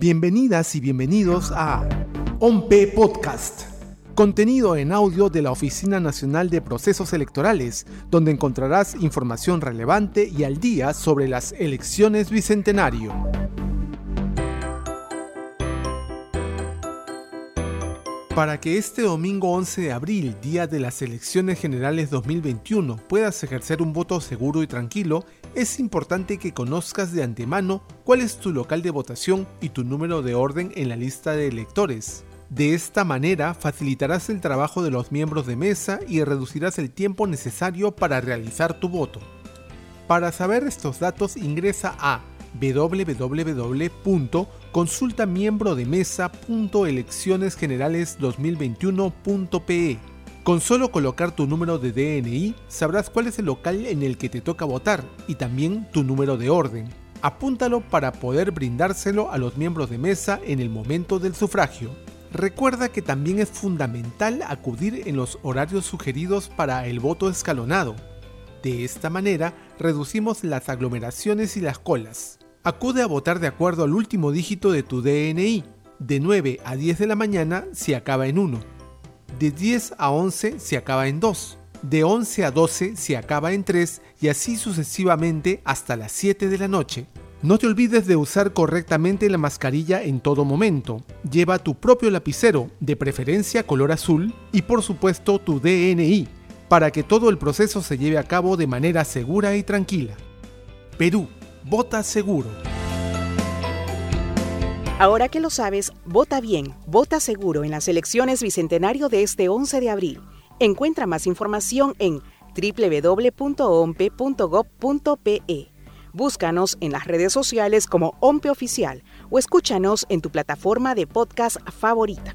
Bienvenidas y bienvenidos a OMPE Podcast, contenido en audio de la Oficina Nacional de Procesos Electorales, donde encontrarás información relevante y al día sobre las elecciones bicentenario. Para que este domingo 11 de abril, día de las elecciones generales 2021, puedas ejercer un voto seguro y tranquilo, es importante que conozcas de antemano cuál es tu local de votación y tu número de orden en la lista de electores. De esta manera facilitarás el trabajo de los miembros de mesa y reducirás el tiempo necesario para realizar tu voto. Para saber estos datos ingresa a www.consultamiembrodemesa.eleccionesgenerales2021.pe. Con solo colocar tu número de DNI sabrás cuál es el local en el que te toca votar y también tu número de orden. Apúntalo para poder brindárselo a los miembros de mesa en el momento del sufragio. Recuerda que también es fundamental acudir en los horarios sugeridos para el voto escalonado. De esta manera reducimos las aglomeraciones y las colas. Acude a votar de acuerdo al último dígito de tu DNI. De 9 a 10 de la mañana si acaba en 1. De 10 a 11 si acaba en 2. De 11 a 12 si acaba en 3 y así sucesivamente hasta las 7 de la noche. No te olvides de usar correctamente la mascarilla en todo momento. Lleva tu propio lapicero, de preferencia color azul, y por supuesto tu DNI, para que todo el proceso se lleve a cabo de manera segura y tranquila. Perú, vota seguro. Ahora que lo sabes, vota bien, vota seguro en las elecciones bicentenario de este 11 de abril. Encuentra más información en www.ompe.gov.pe. Búscanos en las redes sociales como OMPE Oficial o escúchanos en tu plataforma de podcast favorita.